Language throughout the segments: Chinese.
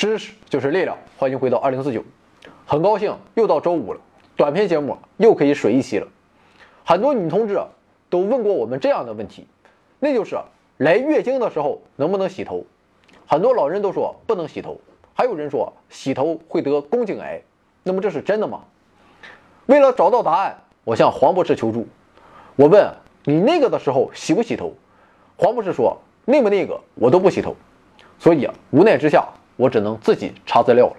知识就是力量，欢迎回到二零四九，很高兴又到周五了，短片节目又可以水一期了。很多女同志都问过我们这样的问题，那就是来月经的时候能不能洗头？很多老人都说不能洗头，还有人说洗头会得宫颈癌，那么这是真的吗？为了找到答案，我向黄博士求助。我问你那个的时候洗不洗头？黄博士说那么那个我都不洗头，所以，无奈之下。我只能自己查资料了。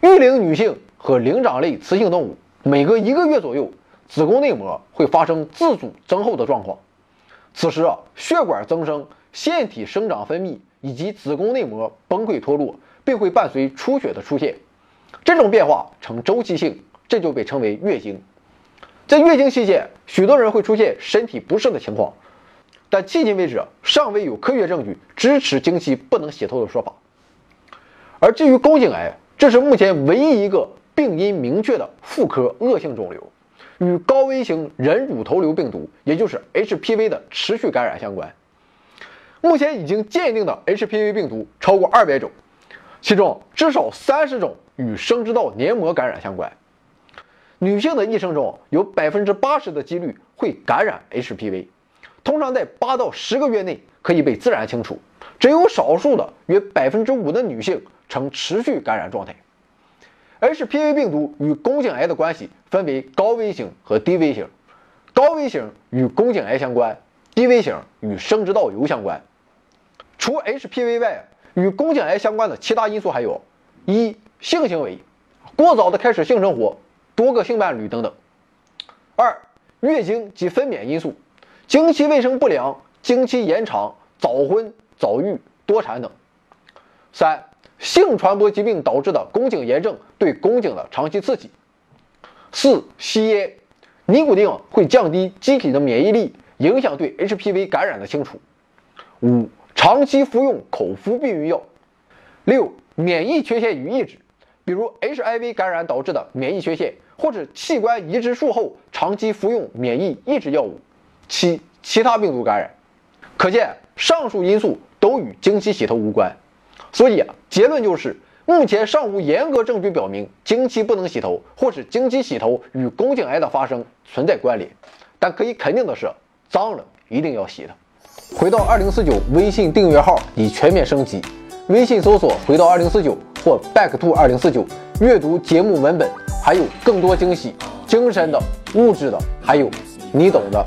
育龄女性和灵长类雌性动物每隔一个月左右，子宫内膜会发生自主增厚的状况。此时啊，血管增生、腺体生长分泌以及子宫内膜崩溃脱落，并会伴随出血的出现。这种变化呈周期性，这就被称为月经。在月经期间，许多人会出现身体不适的情况，但迄今为止尚未有科学证据支持经期不能洗头的说法。而至于宫颈癌，这是目前唯一一个病因明确的妇科恶性肿瘤，与高危型人乳头瘤病毒，也就是 HPV 的持续感染相关。目前已经鉴定的 HPV 病毒超过二百种，其中至少三十种与生殖道黏膜感染相关。女性的一生中有百分之八十的几率会感染 HPV，通常在八到十个月内可以被自然清除，只有少数的约百分之五的女性。呈持续感染状态。HPV 病毒与宫颈癌的关系分为高危型和低危型，高危型与宫颈癌相关，低危型与生殖道瘤相关。除 HPV 外，与宫颈癌相关的其他因素还有：一、性行为，过早的开始性生活，多个性伴侣等等；二、月经及分娩因素，经期卫生不良、经期延长、早婚、早育、多产等；三。性传播疾病导致的宫颈炎症对宫颈的长期刺激。四、吸烟，尼古丁会降低机体的免疫力，影响对 HPV 感染的清除。五、长期服用口服避孕药。六、免疫缺陷与抑制，比如 HIV 感染导致的免疫缺陷，或者器官移植术后长期服用免疫抑制药物。七、其他病毒感染。可见，上述因素都与经期洗头无关。所以啊，结论就是，目前尚无严格证据表明经期不能洗头，或是经期洗头与宫颈癌的发生存在关联。但可以肯定的是，脏了一定要洗的。回到二零四九微信订阅号已全面升级，微信搜索“回到二零四九”或 “back to 二零四九”，阅读节目文本，还有更多惊喜，精神的、物质的，还有你懂的。